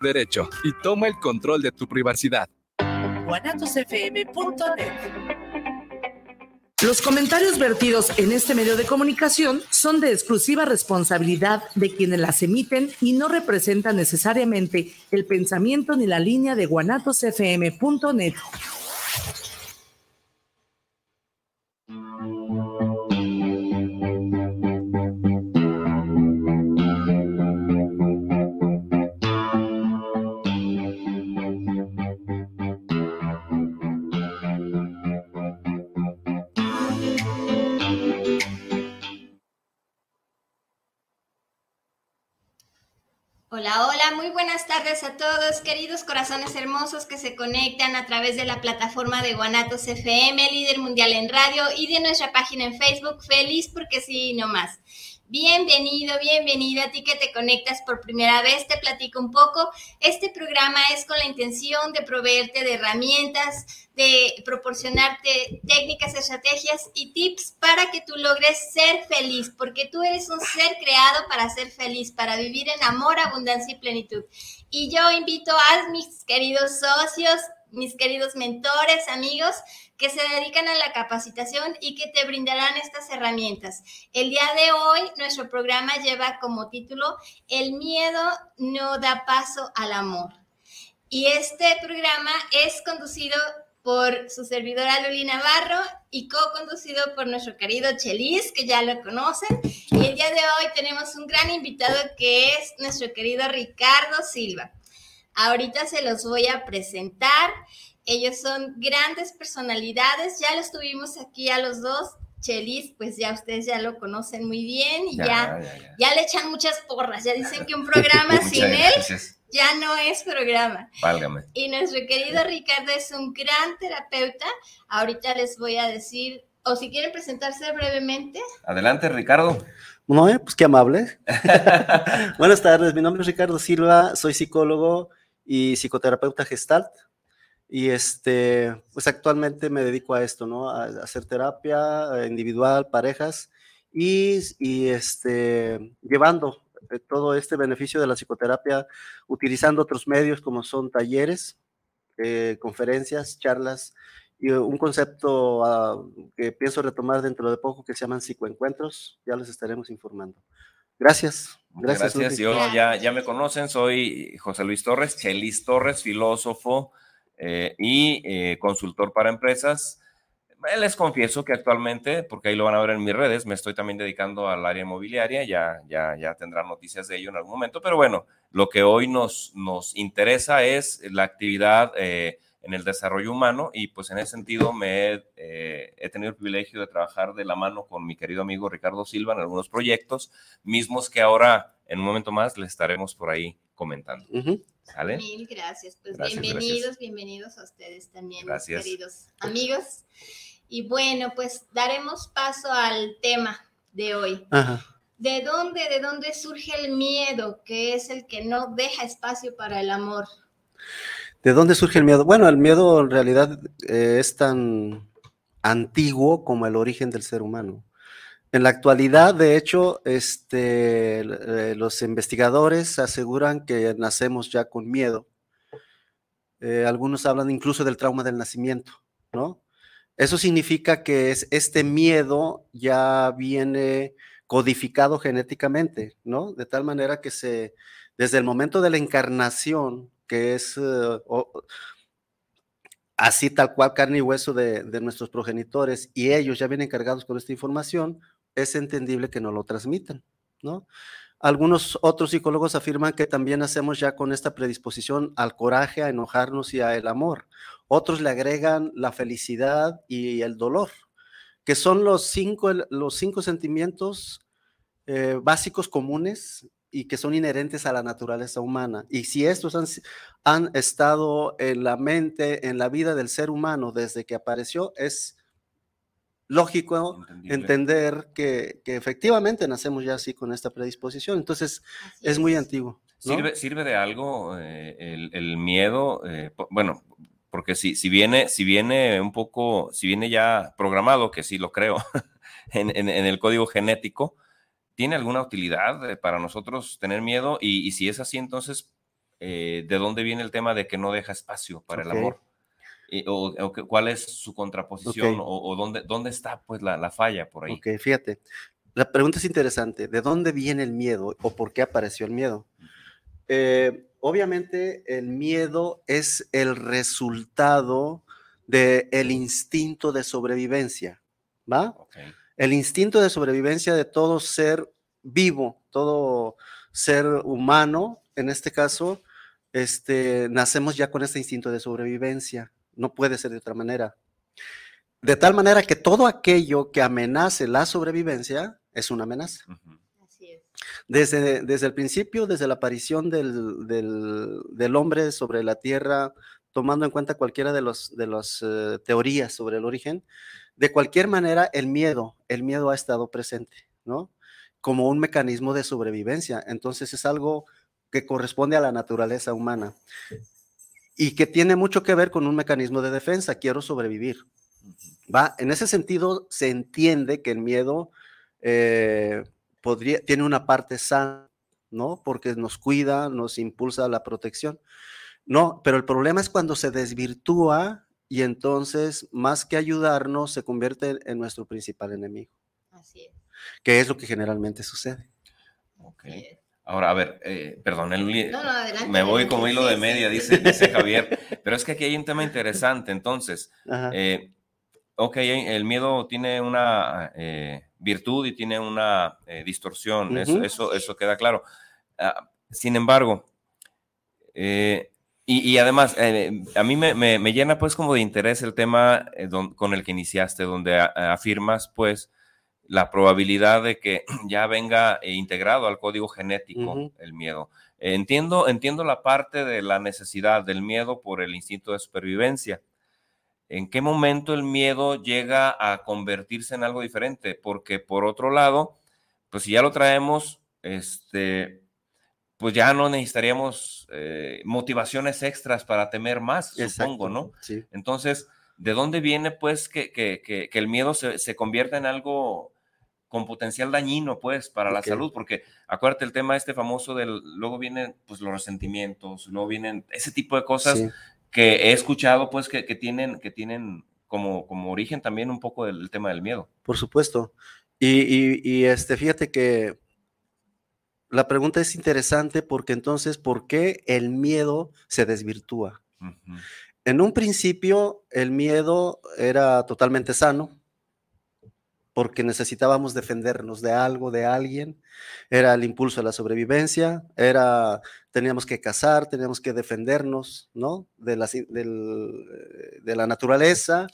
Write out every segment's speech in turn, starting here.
derecho y toma el control de tu privacidad. Los comentarios vertidos en este medio de comunicación son de exclusiva responsabilidad de quienes las emiten y no representan necesariamente el pensamiento ni la línea de guanatosfm.net. Muy buenas tardes a todos, queridos corazones hermosos que se conectan a través de la plataforma de Guanatos FM, líder mundial en radio, y de nuestra página en Facebook, feliz porque sí, no más. Bienvenido, bienvenida a ti que te conectas por primera vez. Te platico un poco. Este programa es con la intención de proveerte de herramientas, de proporcionarte técnicas, estrategias y tips para que tú logres ser feliz, porque tú eres un ser creado para ser feliz, para vivir en amor, abundancia y plenitud. Y yo invito a mis queridos socios, mis queridos mentores, amigos, que se dedican a la capacitación y que te brindarán estas herramientas. El día de hoy, nuestro programa lleva como título El miedo no da paso al amor. Y este programa es conducido por su servidora Luli Navarro y co-conducido por nuestro querido Chelis, que ya lo conocen. Y el día de hoy tenemos un gran invitado que es nuestro querido Ricardo Silva. Ahorita se los voy a presentar. Ellos son grandes personalidades, ya los tuvimos aquí a los dos. Chelis, pues ya ustedes ya lo conocen muy bien y ya, ya, le echan muchas porras. Ya dicen que un programa sin él ya no es programa. Válgame. Y nuestro querido Ricardo es un gran terapeuta. Ahorita les voy a decir, o si quieren presentarse brevemente. Adelante, Ricardo. No, eh, pues qué amable. Buenas tardes, mi nombre es Ricardo Silva, soy psicólogo y psicoterapeuta gestalt. Y este, pues actualmente me dedico a esto, ¿no? A, hacer terapia individual, parejas y, y este, llevando eh, todo este beneficio de la psicoterapia utilizando otros medios como son talleres, eh, conferencias, charlas y un concepto ah, que pienso retomar dentro de poco que se llaman psicoencuentros. Ya les estaremos informando. Gracias. Gracias. Gracias. Yo ya, ya me conocen, soy José Luis Torres, Chelis Torres, filósofo, eh, y eh, consultor para empresas. Eh, les confieso que actualmente, porque ahí lo van a ver en mis redes, me estoy también dedicando al área inmobiliaria, ya, ya, ya tendrán noticias de ello en algún momento, pero bueno, lo que hoy nos, nos interesa es la actividad en el desarrollo humano y pues en ese sentido me he, he, tenido el privilegio de trabajar de la mano con mi querido amigo Ricardo Silva en algunos proyectos, mismos que ahora en un momento más les estaremos por ahí comentando. Mil gracias. Pues bienvenidos, bienvenidos a ustedes también, queridos amigos. Y bueno, pues daremos paso al tema de hoy. ¿De dónde, de dónde surge el miedo, que es el que no deja espacio para el amor? ¿De dónde surge el miedo? Bueno, el miedo en realidad eh, es tan antiguo como el origen del ser humano. En la actualidad, de hecho, este, eh, los investigadores aseguran que nacemos ya con miedo. Eh, algunos hablan incluso del trauma del nacimiento, ¿no? Eso significa que es, este miedo ya viene codificado genéticamente, ¿no? De tal manera que se, desde el momento de la encarnación, que es eh, así tal cual carne y hueso de, nuestros progenitores, y ellos ya vienen cargados con esta información, es entendible que no lo transmitan, ¿no? Algunos otros psicólogos afirman que también hacemos ya con esta predisposición al coraje, a enojarnos y al amor. Otros le agregan la felicidad y el dolor, que son los cinco, los cinco sentimientos eh, básicos comunes y que son inherentes a la naturaleza humana. Y si estos han, han estado en la mente, en la vida del ser humano desde que apareció, es lógico entender que, efectivamente nacemos ya así con esta predisposición. Entonces, es, muy antiguo. ¿Sirve, ¿Sirve, de algo eh, el, miedo? Eh, bueno, porque si, si, viene, si viene un poco, si viene ya programado, que sí lo creo, en, el código genético, ¿tiene alguna utilidad eh, para nosotros tener miedo? Y, y si es así, entonces, eh, de dónde viene el tema de que no deja espacio para el amor. o, cuál es su contraposición o, dónde, dónde está pues la, falla por ahí. Ok, fíjate. La pregunta es interesante. ¿De dónde viene el miedo o por qué apareció el miedo? Eh, obviamente el miedo es el resultado del el instinto de sobrevivencia, ¿va? El instinto de sobrevivencia de todo ser vivo, todo ser humano, en este caso, este, nacemos ya con este instinto de sobrevivencia. No puede ser de otra manera. De tal manera que todo aquello que amenace la sobrevivencia es una amenaza. Desde, desde el principio, desde la aparición del, del, hombre sobre la tierra, tomando en cuenta cualquiera de las de los, eh, teorías sobre el origen, de cualquier manera, el miedo, el miedo ha estado presente, ¿no? Como un mecanismo de sobrevivencia. Entonces es algo que corresponde a la naturaleza humana y que tiene mucho que ver con un mecanismo de defensa. Quiero sobrevivir. ¿Va? En ese sentido, se entiende que el miedo eh, podría, tiene una parte sana, ¿no? Porque nos cuida, nos impulsa a la protección. No, pero el problema es cuando se desvirtúa y entonces, más que ayudarnos, se convierte en nuestro principal enemigo. Así es. Que es lo que generalmente sucede. Ok. Ahora, a ver, eh, perdón, me voy como hilo de media, dice, dice Javier, pero es que aquí hay un tema interesante, entonces, eh, ok, el miedo tiene una eh, virtud y tiene una eh, distorsión, eso, eso, queda claro. Ah, sin embargo, eh, y, además, a mí me, llena pues como de interés el tema con el que iniciaste, donde afirmas pues la probabilidad de que ya venga integrado al código genético el miedo. Entiendo, entiendo la parte de la necesidad del miedo por el instinto de supervivencia, ¿En qué momento el miedo llega a convertirse en algo diferente? Porque por otro lado, pues si ya lo traemos, este, pues ya no necesitaríamos eh, motivaciones extras para temer más, supongo, ¿no? Sí. Entonces, ¿de dónde viene pues que, que, el miedo se, se, convierta en algo con potencial dañino, pues, para la salud? Porque acuérdate el tema este famoso del, luego vienen pues los resentimientos, luego vienen ese tipo de cosas que he escuchado pues que, tienen, que tienen como, como origen también un poco del tema del miedo. Por supuesto. Y, este, fíjate que la pregunta es interesante porque entonces, ¿por qué el miedo se desvirtúa? En un principio, el miedo era totalmente sano, porque necesitábamos defendernos de algo, de alguien, era el impulso a la sobrevivencia, era, teníamos que cazar, teníamos que defendernos, ¿no? De la, de la naturaleza.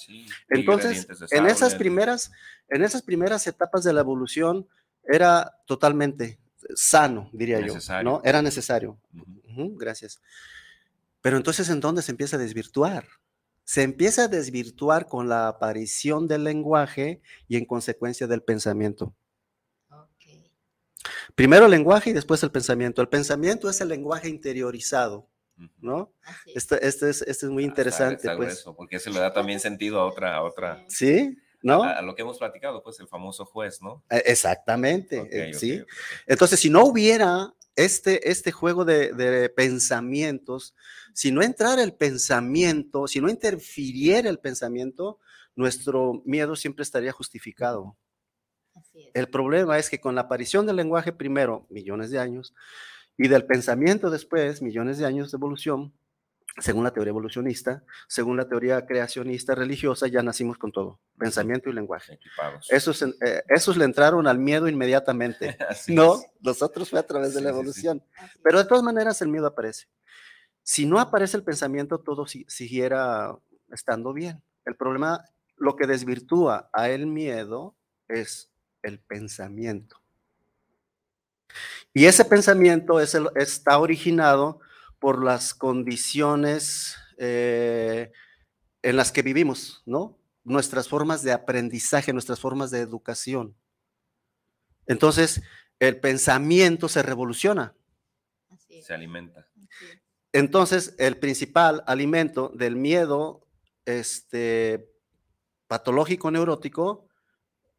Entonces, en esas, primeras, en esas primeras etapas de la evolución era totalmente sano, diría yo, ¿no? Era necesario. gracias. Pero entonces, ¿en dónde se empieza a desvirtuar? se empieza a desvirtuar con la aparición del lenguaje y en consecuencia del pensamiento. Primero el lenguaje y después el pensamiento. El pensamiento es el lenguaje interiorizado, ¿no? Este, este, es, este es muy interesante. pues. porque se le da también sentido a otra, a otra. Sí, ¿no? A, lo que hemos platicado, pues el famoso juez, ¿no? E, exactamente, eh, sí. Entonces, si no hubiera este, este juego de, pensamientos, si no entrara el pensamiento, si no interfiriera el pensamiento, nuestro miedo siempre estaría justificado. El problema es que con la aparición del lenguaje primero, millones de años, y del pensamiento después, millones de años de evolución, según la teoría evolucionista, según la teoría creacionista religiosa, ya nacimos con todo, pensamiento y lenguaje. Esos, eh, esos le entraron al miedo inmediatamente. no, nosotros fue a través de la evolución. Pero de todas maneras el miedo aparece. Si no aparece el pensamiento, todo siguiera estando bien. El problema, lo que desvirtúa a el miedo es el pensamiento. Y ese pensamiento es está originado por las condiciones eh, en las que vivimos, ¿no? Nuestras formas de aprendizaje, nuestras formas de educación. Entonces, el pensamiento se revoluciona. Se alimenta. Entonces, el principal alimento del miedo este, patológico neurótico,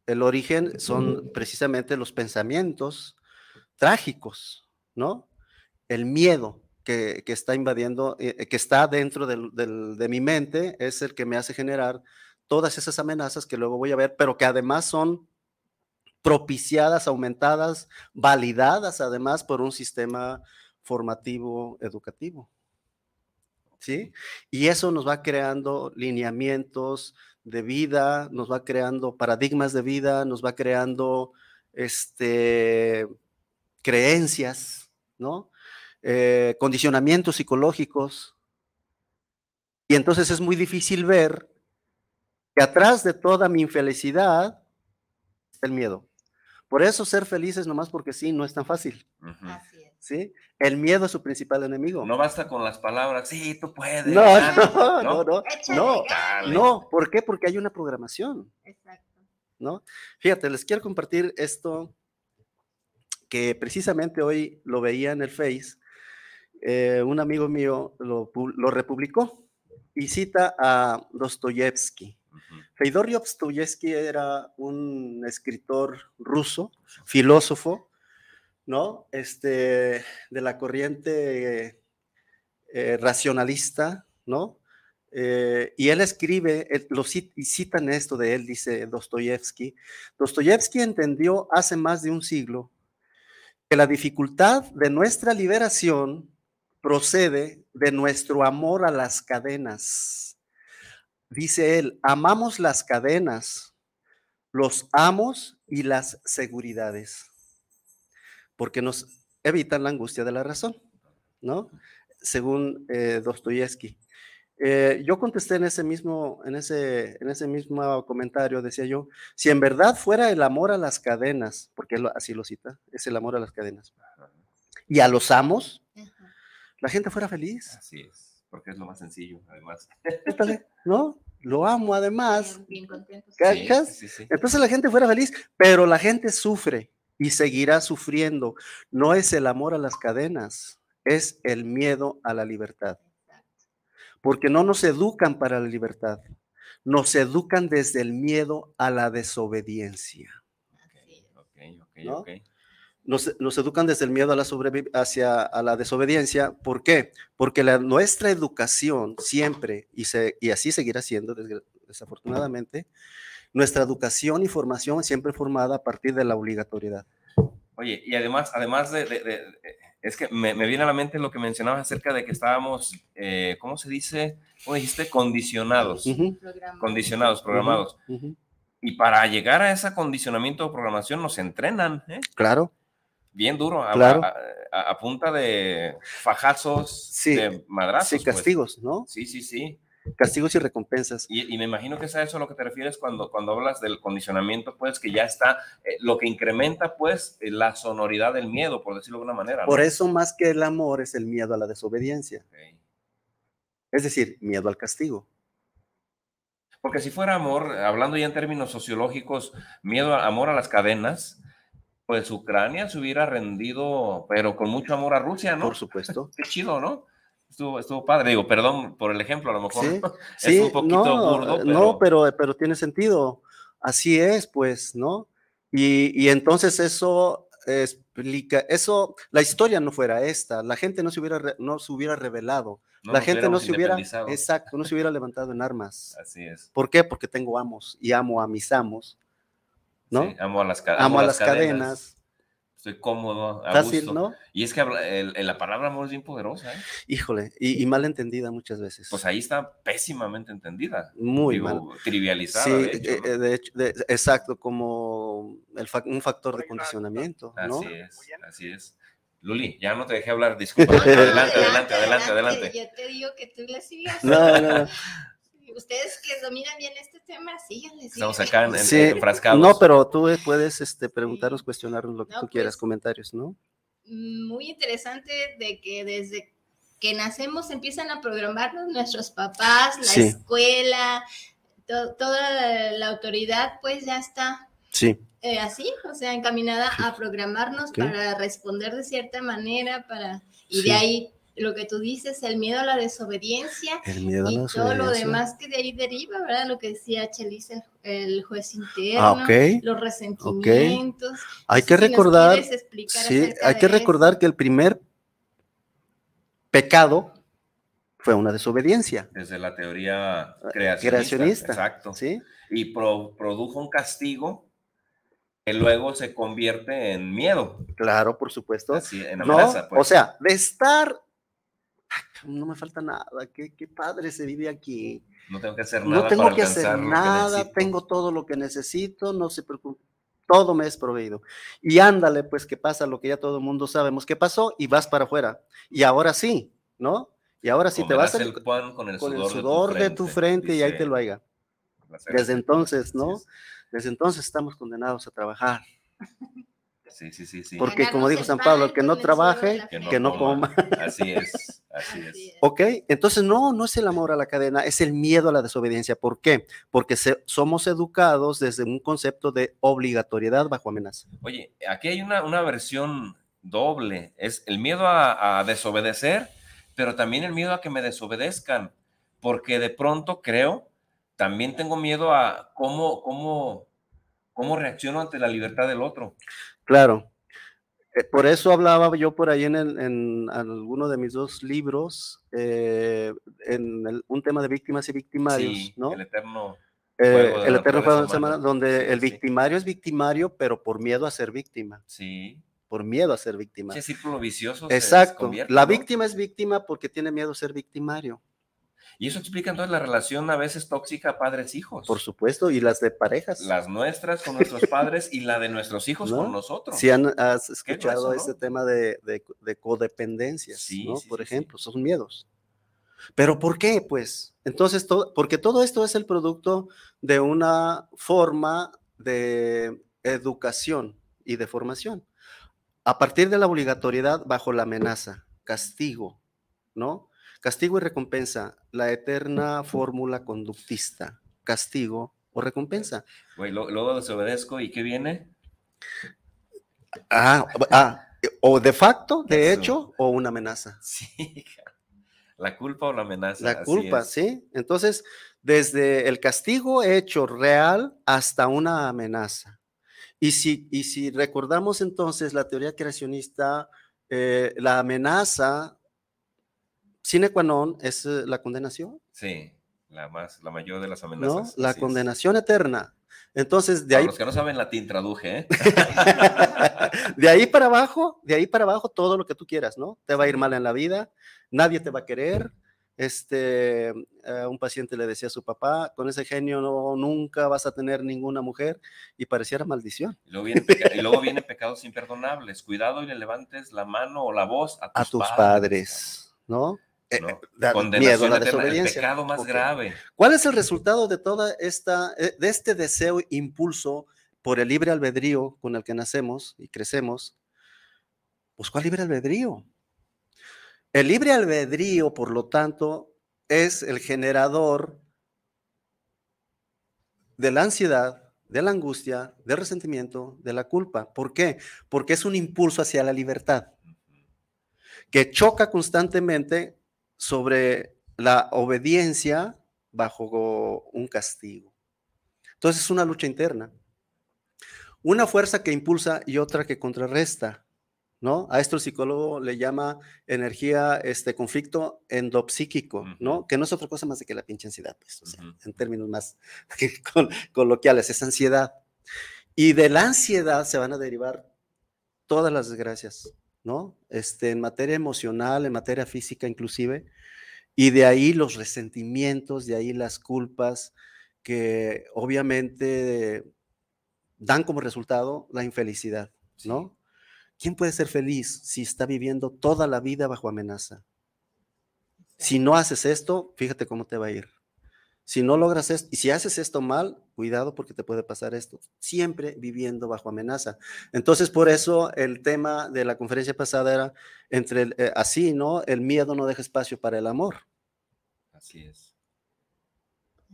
el origen son precisamente los pensamientos trágicos, ¿no? El miedo, que, está invadiendo, eh, que está dentro de mi mente, es el que me hace generar todas esas amenazas que luego voy a ver, pero que además son propiciadas, aumentadas, validadas además por un sistema formativo educativo. ¿Sí? Y eso nos va creando lineamientos de vida, nos va creando paradigmas de vida, nos va creando este, creencias, ¿no? Eh, condicionamientos psicológicos. Y entonces es muy difícil ver que atrás de toda mi infelicidad está el miedo. Por eso ser felices nomás porque sí, no es tan fácil. ¿Sí? El miedo es su principal enemigo. No basta con las palabras, sí, tú puedes. No, no, no, no, no, no, ¿Por qué? Porque hay una programación. Exacto. ¿No? Fíjate, les quiero compartir esto que precisamente hoy lo veía en el Face. Eh, un amigo mío lo, lo republicó y cita a Dostoyevsky. Feodor Dostoyevsky era un escritor ruso, filósofo, ¿no? Este, de la corriente eh, racionalista, ¿no? Eh, y él escribe, lo y citan esto de él, dice Dostoyevsky. Dostoyevsky entendió hace más de un siglo que la dificultad de nuestra liberación procede de nuestro amor a las cadenas Dice él, amamos las cadenas, los amos y las seguridades, porque nos evitan la angustia de la razón, ¿no? Según eh, Dostoyevsky. Eh, yo contesté en ese mismo, en ese, en ese mismo comentario, decía yo, si en verdad fuera el amor a las cadenas, porque así lo cita, es el amor a las cadenas, y a los amos, la gente fuera feliz. Así es porque es lo más sencillo, además. ¿No? Lo amo además. Bien, Entonces la gente fuera feliz, pero la gente sufre y seguirá sufriendo. No es el amor a las cadenas, es el miedo a la libertad. Porque no nos educan para la libertad, nos educan desde el miedo a la desobediencia. Okay, okay, okay, nos, educan desde el miedo a la, hacia, a la desobediencia. ¿Por qué? Porque la, nuestra educación siempre, y, se, y así seguirá siendo desafortunadamente, nuestra educación y formación siempre formada a partir de la obligatoriedad. Oye, y además, además de, es que me, viene a la mente lo que mencionabas acerca de que estábamos, eh, ¿cómo se dice? ¿Cómo dijiste? Condicionados. Condicionados, programados. Y para llegar a ese condicionamiento de programación nos entrenan. ¿eh? Claro bien duro, a, punta de fajazos, de madrazos. Sí, pues. castigos, ¿no? Sí, sí, sí. Castigos y recompensas. Y, me imagino que es a eso a lo que te refieres cuando, cuando hablas del condicionamiento, pues que ya está, eh, lo que incrementa pues eh, la sonoridad del miedo, por decirlo de alguna manera. Por eso más que el amor es el miedo a la desobediencia. Es decir, miedo al castigo. Porque si fuera amor, hablando ya en términos sociológicos, miedo, amor a las cadenas, pues Ucrania se hubiera rendido, pero con mucho amor a Rusia, ¿no? Por supuesto. Qué chido, ¿no? Estuvo, estuvo padre. Digo, perdón por el ejemplo, a lo mejor es un poquito no, burdo. Pero... No, pero, pero tiene sentido. Así es, pues, ¿no? Y, y entonces eso explica, eso, la historia no fuera esta, la gente no se hubiera, no se hubiera revelado, la gente no se hubiera, exacto, no se hubiera levantado en armas. Así es. ¿Por qué? Porque tengo amos y amo a mis amos ¿no? amo a las, amo a las cadenas. Estoy cómodo, a Fácil, ¿no? Y es que la palabra amor es bien poderosa, ¿eh? Híjole, y, mal entendida muchas veces. Pues ahí está pésimamente entendida. Muy mal. Trivializada. Sí, de hecho, eh, exacto, como un factor de condicionamiento, ¿no? Así es, así es. Luli, ya no te dejé hablar, disculpa. adelante, adelante, adelante, adelante. Yo te digo que tú le sigas. No, no, no ustedes que dominan bien este tema, síganle. Estamos acá en, sí, No, pero tú puedes este, preguntarnos, cuestionarnos lo que tú quieras, pues, comentarios, ¿no? Muy interesante de que desde que nacemos empiezan a programarnos nuestros papás, la escuela, toda la autoridad, pues ya está. Sí. Eh, así, o sea, encaminada a programarnos para responder de cierta manera, para y de ahí lo que tú dices, el miedo a la desobediencia y todo lo demás que de ahí deriva, ¿verdad? Lo que decía Chelis, el, juez interno, ah, los resentimientos. Hay que recordar, sí, hay que recordar que el primer pecado fue una desobediencia. Desde la teoría Ah, creacionista. Creacionista. Exacto. ¿Sí? Y pro- produjo un castigo que luego se convierte en miedo. Claro, por supuesto. Así, en No, pues. o sea, de estar, "Ah, no me falta nada, qué, qué padre se vive aquí. no tengo que hacer nada. No tengo para que hacer que nada, necesito. tengo todo lo que necesito, no se preocupe, todo me es proveído. Y ándale, pues que pasa lo que ya todo el mundo sabemos que pasó y vas para afuera. Y ahora sí, ¿no? Y ahora sí te vas Comerás a, el pan con el con el sudor, sudor de tu frente y ahí te lo serie. Desde entonces, ¿no? Desde entonces estamos condenados a trabajar. Sí, sí, sí, sí. Porque como dijo San Pablo, que no trabaje, Que no, que no coma. coma. Así es, así es. Así es. ¿Ok? Entonces, no, no es el amor a la cadena, es el miedo a la desobediencia. ¿Por qué? Porque se- somos educados desde un concepto de obligatoriedad bajo amenaza. Oye, aquí hay una, una versión doble. Es el miedo a, a desobedecer, pero también el miedo a que me desobedezcan. Porque de pronto creo, también tengo miedo a cómo, cómo, cómo reacciono ante la libertad del otro. Claro. Eh, Por eso hablaba yo por ahí en, el- en alguno de mis dos libros, eh, en el- un tema de víctimas y victimarios, Sí, ¿no? el eterno. Eh, el eterno juego de semana, donde el sí. victimario es victimario, pero por miedo a ser víctima, Sí. por miedo a ser víctima. Ese círculo vicioso. se Exacto. La ¿no? víctima es víctima porque tiene miedo a ser victimario, Y eso explica entonces la relación a veces tóxica padres-hijos. por supuesto, y las de parejas. Las nuestras con nuestros padres y la de nuestros hijos ¿No? con nosotros. Si han, has escuchado ese tema de, de- de codependencias, Sí, ¿no? sí, Por sí. ejemplo, son miedos. ¿Pero por qué? Pues, entonces, todo, porque todo esto es el producto de una forma de educación y de formación. A partir de la obligatoriedad bajo la amenaza, castigo, ¿no? Castigo y recompensa, la eterna fórmula conductista, castigo o recompensa. Güey, luego desobedezco y ¿qué viene? Ah, ah, o de facto, de Eso. hecho, o una amenaza. Sí, la culpa o la amenaza. La culpa, es. ¿sí? Entonces, desde el castigo hecho real hasta una amenaza. Y si, y si recordamos entonces la teoría creacionista, eh, la amenaza sine qua non es eh, la condenación, Sí, la más, la mayor de las ¿no? amenazas. La así es. condenación eterna. Entonces, de Para ahí, los que no saben latín, traduje, ¿eh? de ahí para abajo, de ahí para abajo, todo lo que tú quieras, ¿no? Te va a ir mal en la vida, nadie te va a querer. Este, eh, un paciente le decía a su papá, con ese genio no, nunca vas a tener ninguna mujer y pareciera maldición Y luego, vienen peca- y luego vienen pecados imperdonables. Cuidado y le levantes la mano o la voz a tus, a tus padres, ¿no? Eh, ¿no? eh, Condenación miedo la el desobediencia. pecado más Ok. grave. ¿Cuál es el resultado de toda esta, eh, de este deseo, impulso por el libre albedrío con el que nacemos y crecemos? Pues, ¿cuál libre albedrío? El libre albedrío, por lo tanto, es el generador de la ansiedad, de la angustia, del resentimiento, de la culpa. ¿Por qué? Porque es un impulso hacia la libertad que choca constantemente sobre la obediencia bajo un castigo. Entonces es una lucha interna. Una fuerza que impulsa y otra que contrarresta, ¿no? A esto el psicólogo le llama energía, este conflicto endopsíquico, ¿no? Que no es otra cosa más de que la pinche ansiedad, pues, o sea, Ujú. en términos más col- coloquiales, es ansiedad. Y de la ansiedad se van a derivar todas las desgracias, ¿no? Este, en materia emocional, en materia física inclusive, y de ahí los resentimientos, de ahí las culpas que obviamente dan como resultado la infelicidad, ¿no? ¿Quién puede ser feliz si está viviendo toda la vida bajo amenaza? Si no haces esto, fíjate cómo te va a ir. Si no logras esto, y si haces esto mal, cuidado porque te puede pasar esto. Siempre viviendo bajo amenaza. Entonces, por eso el tema de la conferencia pasada era entre el, eh, así, ¿no? El miedo no deja espacio para el amor, Así es.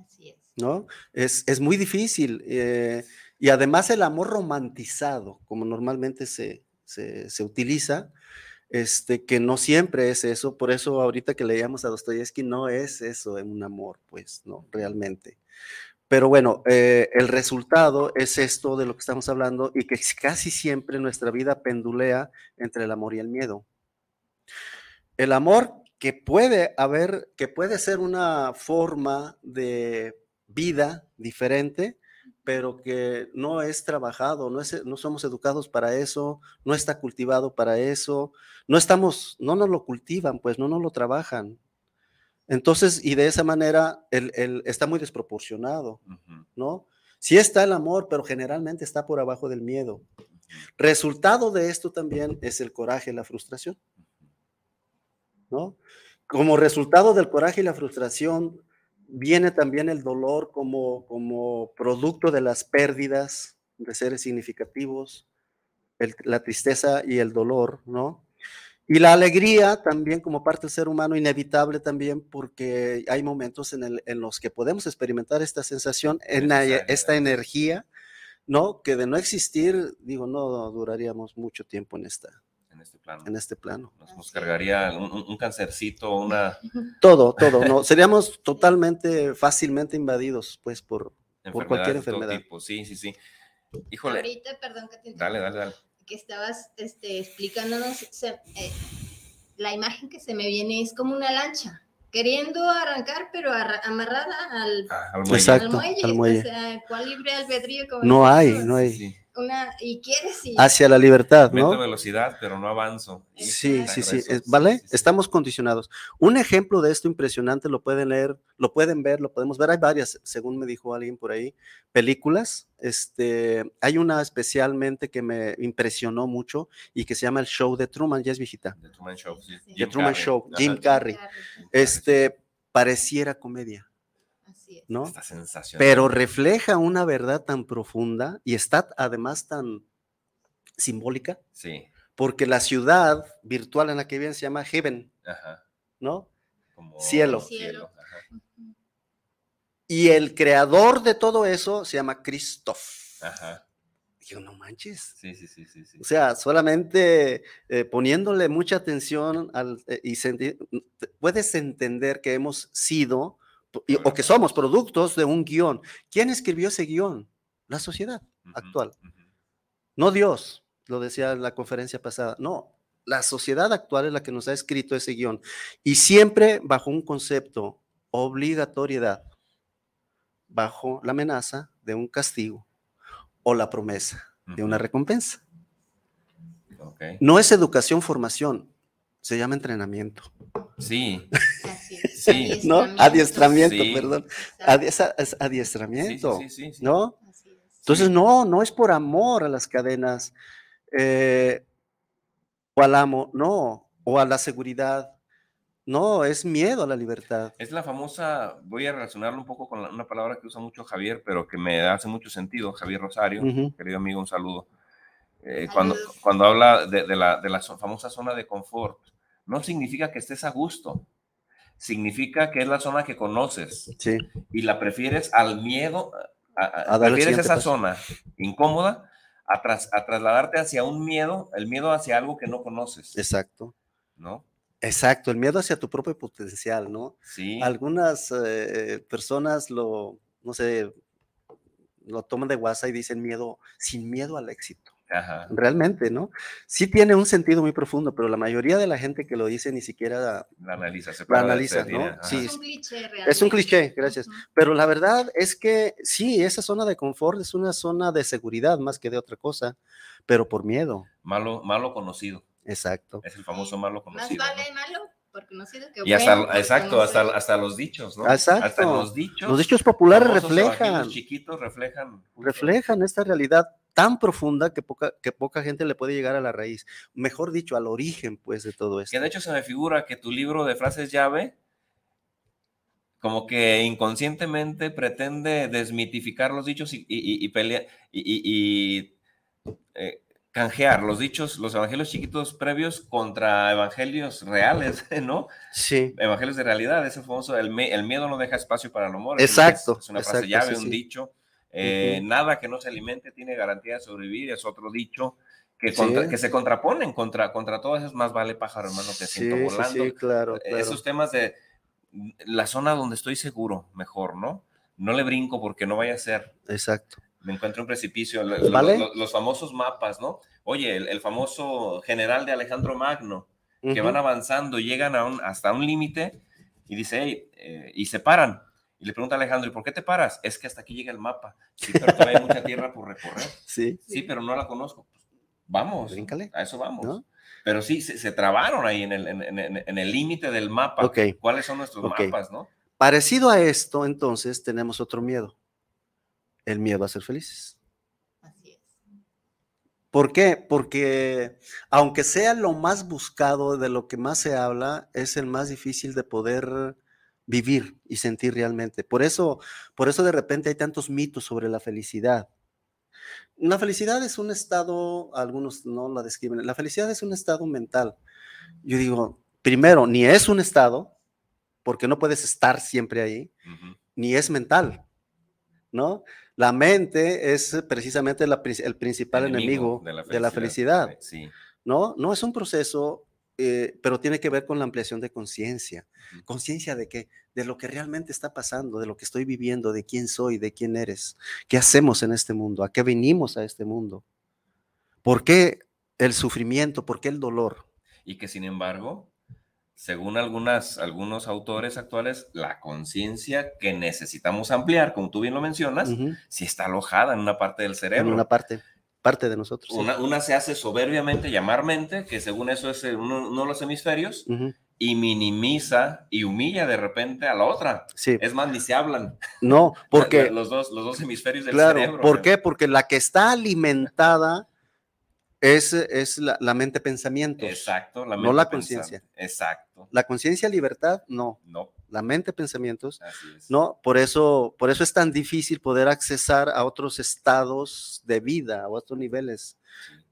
Así es. ¿no? Es, es muy difícil. eh, y además el amor romantizado, como normalmente se, se, se utiliza, este, que no siempre es eso. Por eso ahorita que leíamos a Dostoyevsky, no es eso, un amor, pues, ¿no? Realmente. Pero bueno, eh, el resultado es esto de lo que estamos hablando y que casi siempre nuestra vida pendulea entre el amor y el miedo. El amor que puede haber, que puede ser una forma de vida diferente, pero que no es trabajado, no, es, no somos educados para eso, no está cultivado para eso, no estamos, no nos lo cultivan, pues no nos lo trabajan. Entonces, y de esa manera, el, está muy desproporcionado, ¿no? Sí está el amor, pero generalmente está por abajo del miedo. Resultado de esto también es el coraje la frustración, ¿no? Como resultado del coraje y la frustración, viene también el dolor como, como producto de las pérdidas de seres significativos, la tristeza y el dolor, ¿no? Y la alegría también como parte del ser humano, inevitable también porque hay momentos en, los que podemos experimentar esta sensación, en esta energía, ¿no? Que de no existir, digo, no duraríamos mucho tiempo en esta, este plano. En este plano. Nos, cargaría un, cancercito, una... Todo, todo, no, seríamos totalmente, fácilmente invadidos, pues, por, por cualquier enfermedad. Sí, sí, sí. Híjole. Ahorita, perdón que te Dale, dale, dale. Que estabas este, explicándonos, eh, la imagen que se me viene es como una lancha queriendo arrancar, pero amarrada al, ah, al, muelle. Exacto, al muelle. O sea, ¿cuál libre albedrío? no hay, no hay una, y quieres hacia la libertad, ¿no? velocidad, pero no avanzo. Sí, sí, sí, ¿vale? Estamos condicionados. Un ejemplo de esto impresionante lo pueden leer, lo pueden ver, lo podemos ver. Hay varias, según me dijo alguien por ahí, películas. Este, hay una especialmente que me impresionó mucho y que se llama el show de Truman, ya es viejita. The Truman Show, sí. The Truman Show, Jim Carrey. Este, pareciera comedia. ¿No? Pero refleja una verdad tan profunda y está además tan simbólica. Sí. Porque la ciudad virtual en la que viven se llama Heaven, ¿no? cielo. Y el creador de todo eso se llama Christoph. Ajá. Digo, no manches. Sí, sí, sí, sí, O sea, solamente eh, poniéndole mucha atención al, eh, y puedes entender que hemos sido o que somos productos de un guion. ¿Quién escribió ese guion? La sociedad actual. No Dios, lo decía en la conferencia pasada. No, la sociedad actual es la que nos ha escrito ese guion. Y siempre bajo un concepto, obligatoriedad, bajo la amenaza de un castigo o la promesa de una recompensa. No es educación, formación, se llama entrenamiento. Sí. sí. ¿No? Adiestramiento, perdón. adiestramiento. ¿No? Entonces, no, no es por amor a las cadenas eh, o al amo, no, o a la seguridad. No, es miedo a la libertad. Es la famosa, voy a relacionarlo un poco con una palabra que usa mucho Javier, pero que me hace mucho sentido, Javier Rosario, querido amigo, un saludo. Eh, cuando, cuando habla de, la, de la famosa zona de confort, no significa que estés a gusto, significa que es la zona que conoces sí. y la prefieres al miedo, a, prefieres esa zona incómoda a, a, trasladarte hacia un miedo, el miedo hacia algo que no conoces. Exacto. ¿No? Exacto, el miedo hacia tu propio potencial, ¿no? Sí. Algunas eh, personas lo, no sé, lo toman de guasa y dicen miedo, sin miedo al éxito. Realmente, ¿no? Sí tiene un sentido muy profundo, pero la mayoría de la gente que lo dice ni siquiera la analiza, se la analiza, ¿no? Sí, es un cliché, Es un cliché, gracias. Pero la verdad es que sí, esa zona de confort es una zona de seguridad más que de otra cosa, pero por miedo. Malo, malo conocido. Exacto. Es el famoso malo conocido. Más vale malo por conocido que y hasta, exacto, hasta, hasta los dichos, ¿no? Exacto. Hasta los dichos. Los dichos populares reflejan. Los chiquitos reflejan. Reflejan esta realidad tan profunda que poca, que poca gente le puede llegar a la raíz, mejor dicho, al origen, pues, de todo esto. Que de hecho se me figura que tu libro de frases llave, como que inconscientemente pretende desmitificar los dichos y, y, pelear y, eh, canjear los dichos, los evangelios chiquitos previos contra evangelios reales, ¿no? Sí. Evangelios de realidad, ese famoso, el, el miedo no deja espacio para el amor. Exacto. Es, una frase llave, un dicho eh, nada que no se alimente tiene garantía de sobrevivir, es otro dicho que, que se contraponen contra, contra todas esas más vale pájaro hermano que siento volando. Sí, claro, Esos temas de la zona donde estoy seguro, mejor, ¿no? No le brinco porque no vaya a ser. Exacto. Me encuentro en precipicio. Los, famosos mapas, ¿no? Oye, el, famoso general de Alejandro Magno, que van avanzando, llegan a un, hasta un límite y dice, hey, eh, y se paran. Y le pregunta a Alejandro, ¿y por qué te paras? Es que hasta aquí llega el mapa. Sí, pero todavía hay mucha tierra por recorrer. Sí. Sí, pero no la conozco. Vamos, Bríncale. a eso vamos. ¿No? Pero sí, se, se trabaron ahí en el en, en- en límite del mapa. ¿Cuáles son nuestros mapas, no? Parecido a esto, entonces, tenemos otro miedo. El miedo a ser felices. Así es. ¿Por qué? Porque aunque sea lo más buscado, de lo que más se habla, es el más difícil de poder vivir y sentir realmente. Por eso, por eso de repente hay tantos mitos sobre la felicidad. La felicidad es un estado, algunos no la describen, la felicidad es un estado mental. Yo digo, primero, ni es un estado, porque no puedes estar siempre ahí, ni es mental, ¿no? La mente es precisamente la el principal enemigo, de, la felicidad, Sí. ¿no? No es un proceso, eh, pero tiene que ver con la ampliación de conciencia. Conciencia de qué? De lo que realmente está pasando, de lo que estoy viviendo, de quién soy, de quién eres, qué hacemos en este mundo, a qué venimos a este mundo. ¿Por qué el sufrimiento? ¿Por qué el dolor? Y que sin embargo, según algunas, algunos autores actuales, la conciencia que necesitamos ampliar, como tú bien lo mencionas, sí está alojada en una parte del En cerebro. una parte, parte de nosotros. sí. Una, se hace soberbiamente llamar mente, que según eso es uno, uno de los hemisferios, y minimiza y humilla de repente a la otra. Sí, Es más, ni se hablan. no, porque... los dos, los dos hemisferios del Claro, cerebro. ¿por qué? Porque la que está alimentada es, es la, la mente pensamientos. Exacto, la No la conciencia. Exacto. La conciencia libertad, no. No, La mente pensamientos, así es. no. Por eso, por eso es tan difícil poder accesar a otros estados de vida, a otros niveles,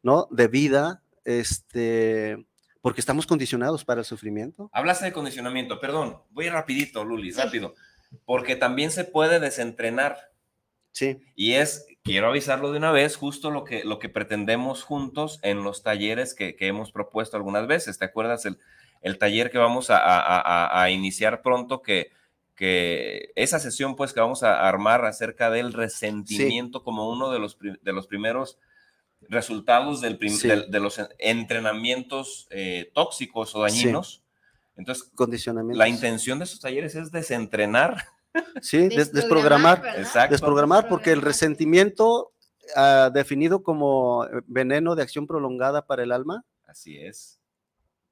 ¿no? De vida, este, porque estamos condicionados para el sufrimiento. Hablaste de condicionamiento, perdón, voy rapidito, Luli, Sí. rápido, porque también se puede desentrenar Sí, y es, quiero avisarlo de una vez, justo lo que, lo que pretendemos juntos en los talleres que, que hemos propuesto algunas veces. ¿Te acuerdas el, el taller que vamos a, a- a- iniciar pronto? Que, que esa sesión pues que vamos a armar acerca del resentimiento como uno de los, de los primeros resultados del prim- Sí. del- de, los entrenamientos eh, tóxicos o dañinos. Entonces, condicionamiento. la intención de esos talleres es desentrenar. Sí, des- desprogramar. Exacto. Desprogramar porque el Desprogramar. resentimiento, ah, definido como eh, veneno de acción prolongada para el alma, Así es.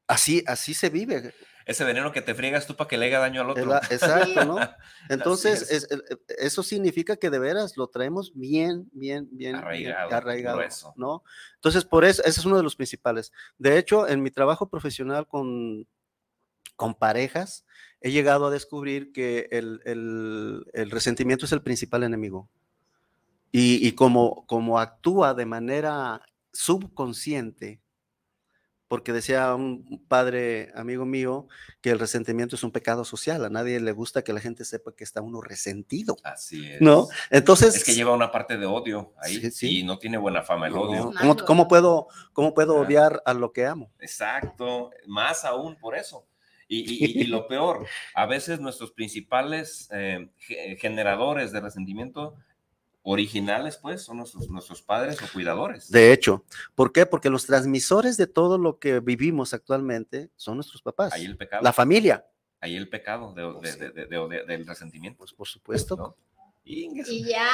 así, así se vive. Ese veneno que te friegas tú para que le haga daño al otro. la- exacto, ¿no? Entonces, es. es- es- eso significa que de veras lo traemos bien, bien, bien bien Arraigado, arraigado. ¿no? Entonces, por eso, ese es uno de los principales. De hecho, en mi trabajo profesional con, con parejas, he llegado a descubrir que el, el- el resentimiento es el principal enemigo. Y, y como, como actúa de manera subconsciente, porque decía un padre amigo mío que el resentimiento es un pecado social, a nadie le gusta que la gente sepa que está uno resentido, Así es. ¿no? Entonces, Es que lleva una parte de odio ahí Sí, sí. y no tiene buena fama el no, odio. ¿cómo, puedo, cómo puedo Ah. odiar a lo que amo? Exacto, más aún por eso. Y, y- y lo peor, a veces nuestros principales eh, ge- generadores de resentimiento originales, pues, son nuestros, nuestros padres o cuidadores. De hecho, ¿por qué? Porque los transmisores de todo lo que vivimos actualmente son nuestros papás, Ahí el pecado. la familia, Ahí el pecado de- de- de- de- de odiar- del resentimiento. pues por supuesto. Y ya,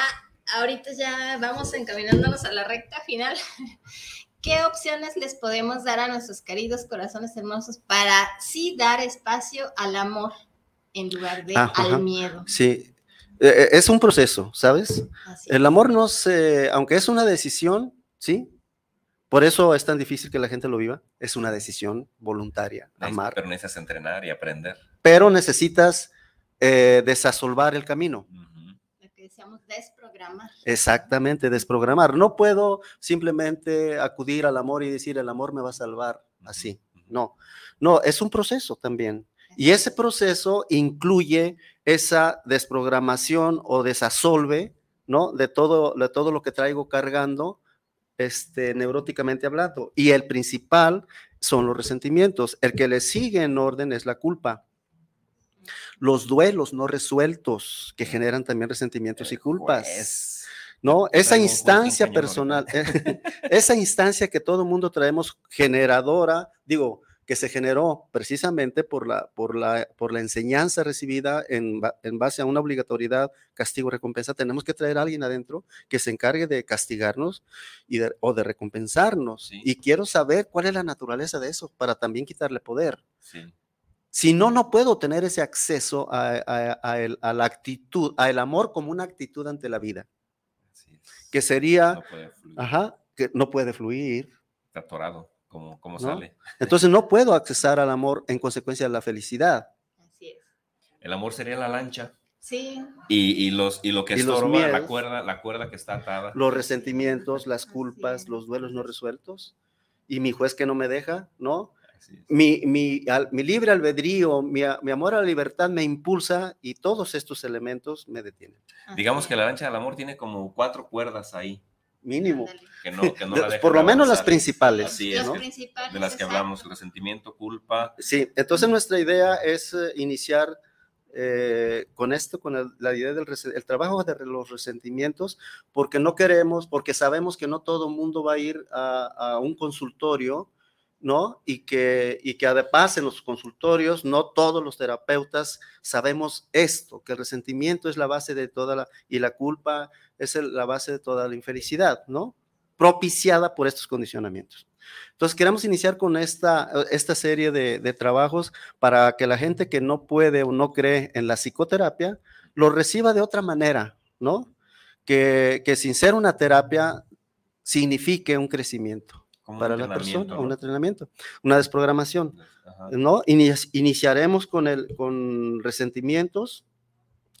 ahorita ya vamos encaminándonos a la recta final. ¿Qué opciones les podemos dar a nuestros queridos corazones hermosos para sí dar espacio al amor en lugar de Ah, ajá. al miedo? Sí, eh, eh, es un proceso, ¿sabes? Así El amor no se, aunque es una decisión, ¿sí? Por eso es tan difícil que la gente lo viva. Es una decisión voluntaria, amar. Pero necesitas entrenar y aprender. Pero necesitas eh, desasolvar el camino. Que decíamos, desprogramar. Exactamente, desprogramar. No puedo simplemente acudir al amor y decir el amor me va a salvar así. No, no, es un proceso también. Y ese proceso incluye esa desprogramación o desasolve, ¿no? De todo, de todo lo que traigo cargando, este, neuróticamente hablando. Y el principal son los resentimientos. El que le sigue en orden es la culpa. Los duelos no resueltos que generan también resentimientos y El culpas. juez. ¿no? Esa juez bien instancia personal, esa instancia que todo mundo traemos generadora, digo, que se generó precisamente por la, por la, por la enseñanza recibida en, en base a una obligatoriedad, castigo, recompensa. Tenemos que traer a alguien adentro que se encargue de castigarnos y o de recompensarnos. Y quiero saber cuál es la naturaleza de eso para también quitarle poder. Si no, no puedo tener ese acceso a, a, la actitud, a el amor como una actitud ante la vida. Que sería, ajá, que no puede fluir. Está atorado como, sale. Entonces no puedo accesar al amor en consecuencia de la felicidad. Así es. El amor sería la lancha. Sí. Y, los, y lo que estorba, la cuerda, la cuerda que está atada. Los resentimientos, las culpas, los duelos no resueltos. Y mi juez que no me deja, ¿no? Mi, mi, mi, libre albedrío, mi, mi, amor a la libertad me impulsa y todos estos elementos me detienen. Digamos que la lancha del amor tiene como cuatro cuerdas ahí mínimo. por lo menos las principales. de las que hablamos, el resentimiento, culpa. Sí, entonces nuestra idea es eh, iniciar eh, con esto, con la idea del el trabajo de los resentimientos, porque no queremos, porque sabemos que no todo el mundo va a ir a, un consultorio, ¿no? Y que, y que además en los consultorios no todos los terapeutas sabemos esto, que el resentimiento es la base de toda la, y la culpa es la base de toda la infelicidad, ¿no? Propiciada por estos condicionamientos. Entonces, queremos iniciar con esta, esta serie de, trabajos para que la gente que no puede o no cree en la psicoterapia lo reciba de otra manera, ¿no? Que, que sin ser una terapia signifique un crecimiento para la persona, un entrenamiento, una desprogramación, ¿no? iniciaremos con, el, con resentimientos,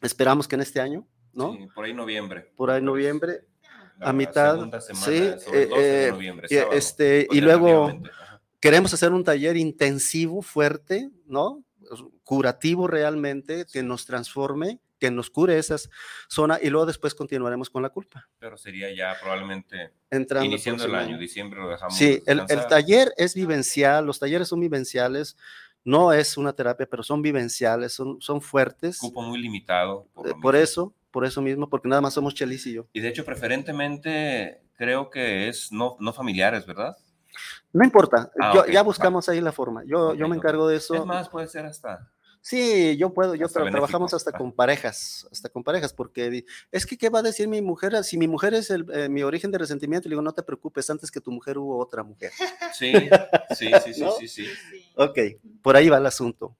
esperamos que en este año, Sí, por ahí noviembre. Por ahí noviembre, a mitad. sí, eh, eh, noviembre, este, y luego queremos hacer un taller intensivo, fuerte, ¿no? Curativo realmente, que nos transforme, que nos cure esas zonas y luego después continuaremos con la culpa. Pero sería ya probablemente Entrando iniciando el año, diciembre lo dejamos. Sí, el, el, taller es vivencial, los talleres son vivenciales, no es una terapia, pero son vivenciales, son, son fuertes. Cupo muy limitado. Por, eh, por eso, por eso mismo, porque nada más somos Chelis y yo. Y de hecho, preferentemente creo que es no, no familiares, ¿verdad? No importa, ah, ya buscamos ahí la forma. Yo, yo me encargo de eso. Es más, puede ser hasta. Sí, yo puedo, yo trabajamos hasta con parejas, hasta con parejas, porque es que, ¿qué va a decir mi mujer? Si mi mujer es el, eh, mi origen de resentimiento, le digo, no te preocupes, antes que tu mujer hubo otra mujer. Sí, sí, sí, sí, sí, sí. Ok, por ahí va el asunto.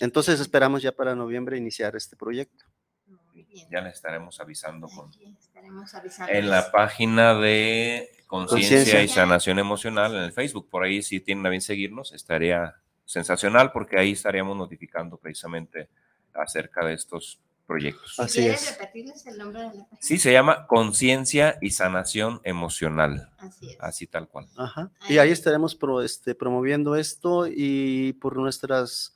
Entonces esperamos ya para noviembre iniciar este proyecto. Ya le estaremos avisando con en la página de Conciencia y Sanación Emocional en el Facebook. Por ahí, si tienen a bien seguirnos, estaría sensacional porque ahí estaríamos notificando precisamente acerca de estos proyectos. Así es. repetirles el nombre de la página? Sí, se llama Conciencia y Sanación Emocional. Así es. Así tal cual. Ajá. Y ahí estaremos este, promoviendo esto y por nuestras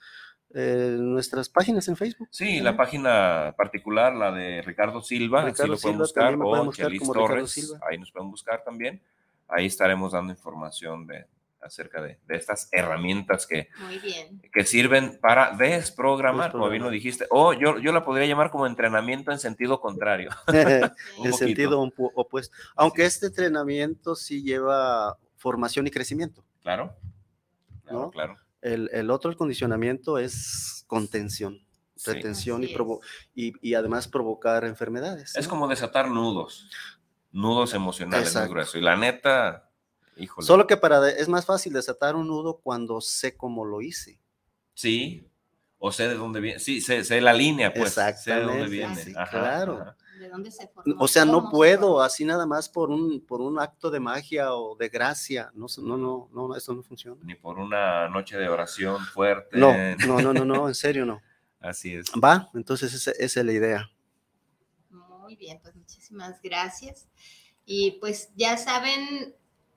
eh, nuestras páginas en Facebook. Sí, la página particular, la de Ricardo Silva, Ricardo lo pueden buscar, o Torres, ahí nos pueden buscar también. Ahí estaremos dando información de, acerca de, estas herramientas que, que sirven para desprogramar, como bien lo dijiste. O yo, yo la podría llamar como entrenamiento en sentido contrario. en sentido opuesto. Aunque este entrenamiento sí lleva formación y crecimiento. Claro. Claro, claro. El, otro condicionamiento es contención, retención y, y, además provocar enfermedades. Es como desatar nudos, nudos emocionales muy gruesos. Y la neta, híjole. Solo que para es más fácil desatar un nudo cuando sé cómo lo hice. Sí, o sé de dónde viene. Sí, sé, la línea, pues. Sé de dónde viene. claro se O sea, no puedo así nada más por un, por un acto de magia o de gracia. No, no, no, no, eso no funciona. Ni por una noche de oración fuerte. No, no, no, no, no en serio no. Así es. Va, entonces esa, esa es la idea. Muy bien, pues muchísimas gracias. Y pues ya saben,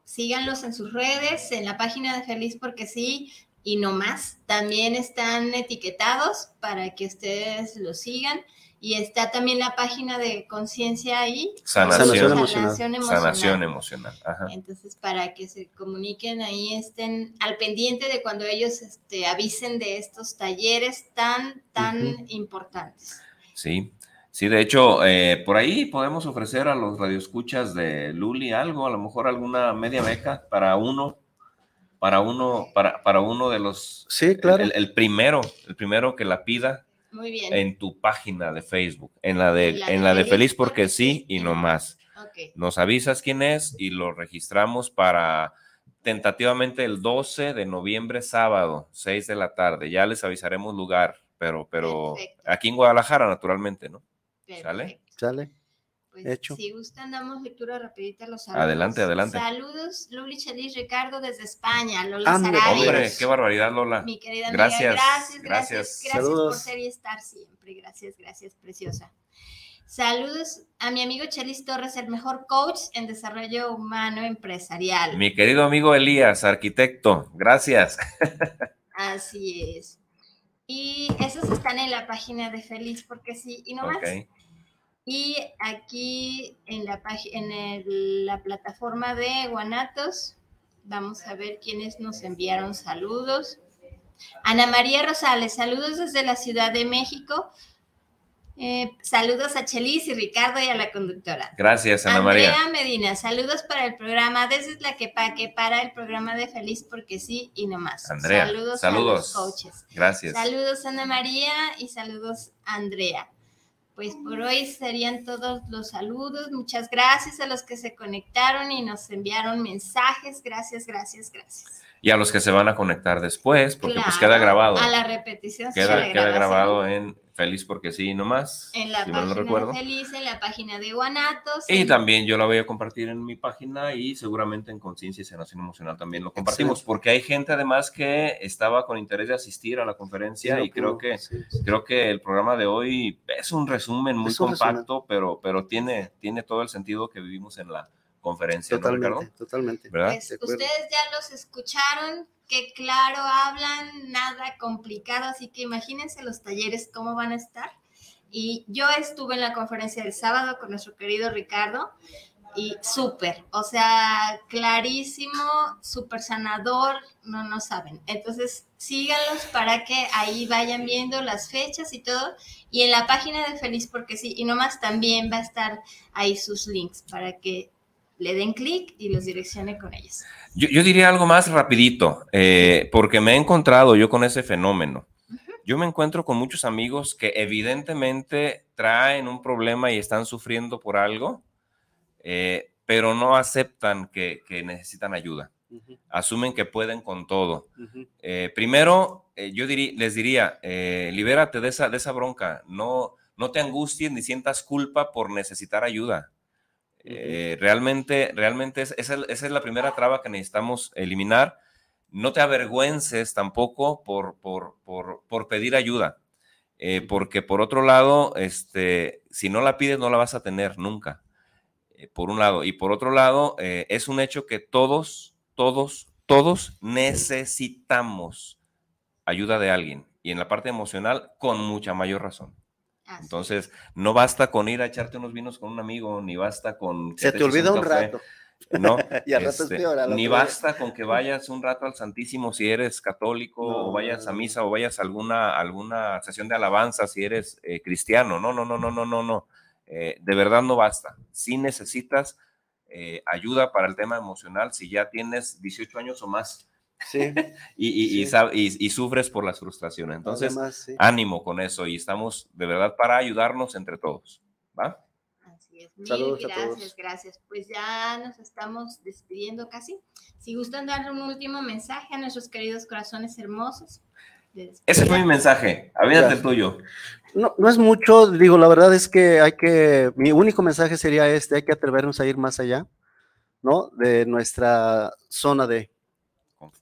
síganlos en sus redes, en la página de Feliz porque sí, y no más. También están etiquetados para que ustedes los sigan. Y está también la página de conciencia ahí. Sanación, emocional. Sanación emocional. Entonces, para que se comuniquen ahí, estén al pendiente de cuando ellos este, avisen de estos talleres tan, tan importantes. Sí, sí, de hecho, eh, por ahí podemos ofrecer a los radioescuchas de Luli algo, a lo mejor alguna media beca para uno para uno, para, para uno de los... Sí, claro. El, primero, el primero que la pida Muy bien. en tu página de Facebook, en la de, En la en de la de Feliz Feliz porque sí y no más. Ok. Nos avisas quién es y lo registramos para tentativamente el 12 de noviembre, sábado, 6 de la tarde. Ya les avisaremos lugar, pero, pero Perfecto. aquí en Guadalajara, naturalmente, ¿no? ¿Sale? Perfecto. Sale. Pues, Hecho. Si gustan, damos lectura rapidita a los saludos. Adelante, adelante. Saludos, Luli Chelis Ricardo desde España, Lola. Hombre, qué barbaridad, Lola. Mi querida amiga, Gracias, gracias, gracias, gracias. gracias, por Saludos. ser y estar siempre. Gracias, gracias, preciosa. Saludos a mi amigo Chelis Torres, el mejor coach en desarrollo humano empresarial. Mi querido amigo Elías, arquitecto, gracias. Así es. Y esos están en la página de Feliz porque sí, y no más. Ok. Y aquí en la en el- la plataforma de Guanatos, vamos a ver quiénes nos enviaron saludos. Ana María Rosales, saludos desde la Ciudad de México. Eh, saludos a Chelis y Ricardo y a la conductora. Gracias, Ana Andrea María. Medina, saludos para el programa desde Tlaquepaque para el programa de Feliz porque sí y no más. Andrea, saludos, saludos. a los coaches. Gracias. Saludos Ana María y saludos Andrea. Pues por hoy serían todos los saludos. Muchas gracias a los que se conectaron y nos enviaron mensajes. Gracias, gracias, gracias. Y a los que se van a conectar después, porque pues queda grabado. A la repetición. Queda, grabado en Feliz porque sí, nomás. En la si mal no página recuerdo. de Feliz, en la página de Guanatos. Y en- también yo la voy a compartir en mi página y seguramente en Conciencia y Sanación Emocional también lo compartimos, Excelente. porque hay gente además que estaba con interés de asistir a la conferencia Sí, y creo no, que sí, sí. creo que el programa de hoy es un resumen muy compacto, pero pero tiene tiene todo el sentido que vivimos en la conferencia, ¿no, Totalmente, Ricardo? totalmente. ¿Verdad? Pues ustedes ya los escucharon, que claro hablan, nada complicado, así que imagínense los talleres cómo van a estar. Y yo estuve en la conferencia del sábado con nuestro querido Ricardo y súper, o sea, clarísimo, súper sanador, no, no saben. Entonces, síganlos para que ahí vayan viendo las fechas y todo. Y en la página de Feliz porque sí, y nomás también va a estar ahí sus links para que le den clic y los direccione con ellos. Yo, yo diría algo más rapidito, eh, porque me he encontrado yo con ese fenómeno. Yo me encuentro con muchos amigos que evidentemente traen un problema y están sufriendo por algo, eh, pero no aceptan que, que necesitan ayuda. Asumen que pueden con todo. Eh, primero, eh, yo diri- les diría, eh, libérate de esa, de esa bronca. No, no te angusties ni sientas culpa por necesitar ayuda. Eh, realmente, realmente es- esa, esa es la primera traba que necesitamos eliminar. No te avergüences tampoco por, por, por, por pedir ayuda, eh, porque por otro lado, este, si no la pides, no la vas a tener nunca. Eh, por un lado. Y por otro lado, es un hecho que todos, todos, todos necesitamos ayuda de alguien. Y en la parte emocional, con mucha mayor razón. Así Entonces, no basta con ir a echarte unos vinos con un amigo, ni basta con... que Se te olvida un rato. ¿no? Y al rato es Este, peor, ni basta con que vayas un rato al Santísimo si eres católico, No, o vayas a misa, o vayas a alguna, alguna sesión de alabanza si eres eh, cristiano. No, no, no, no, no, no, no. Eh, de verdad no basta. Si necesitas eh, ayuda para el tema emocional si ya tienes 18 años o más Sí, y, y- y Sí. sab- y- y sufres por las frustraciones. Entonces, además, sí. ánimo con eso y estamos de verdad para ayudarnos entre todos. ¿Va? Así es. Mil Saludos a gracias, todos. gracias. Pues ya nos estamos despidiendo casi. Si gustan dar un último mensaje a nuestros queridos corazones hermosos. Ese fue mi mensaje. Avídate el tuyo. No, no es mucho, digo, la verdad es que hay que, mi único mensaje sería este, hay que atrevernos a ir más allá, ¿no? De nuestra zona de.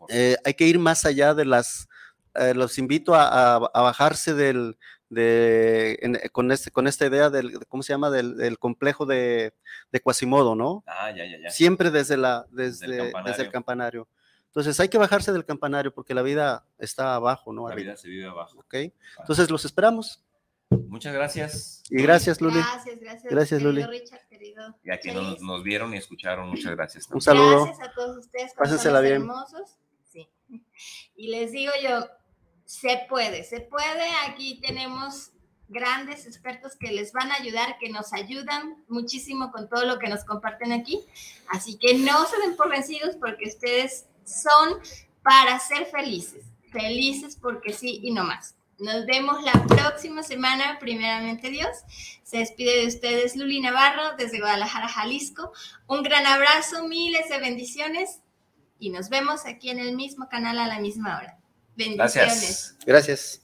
Eh, hay que ir más allá de las, eh, los invito a, a- a bajarse del, de, en- con, este, con esta idea del, ¿cómo se llama? Del, del complejo de, de Quasimodo, ¿no? Ah, ya, ya, ya. Siempre desde, la, Desde el desde, el campanario. Entonces hay que bajarse del campanario porque la vida está abajo, ¿no? La Arriba, vida se vive abajo. ¿ok? Entonces los esperamos. Muchas gracias. Y gracias, Luli. Gracias, gracias. Gracias, Luli. Richard, querido Y a quienes nos, vieron y escucharon, muchas gracias. Un también. saludo. Gracias a todos ustedes. Pásensela bien. Hermosos. Sí. Y les digo yo, se puede, se puede. Aquí tenemos grandes expertos que les van a ayudar, que nos ayudan muchísimo con todo lo que nos comparten aquí. Así que no se den por vencidos porque ustedes son para ser felices. Felices porque sí y no más. Nos vemos la próxima semana, primeramente Dios. Se despide de ustedes Luli Navarro desde Guadalajara, Jalisco. Un gran abrazo, miles de bendiciones y nos vemos aquí en el mismo canal a la misma hora. Bendiciones. Gracias. Gracias.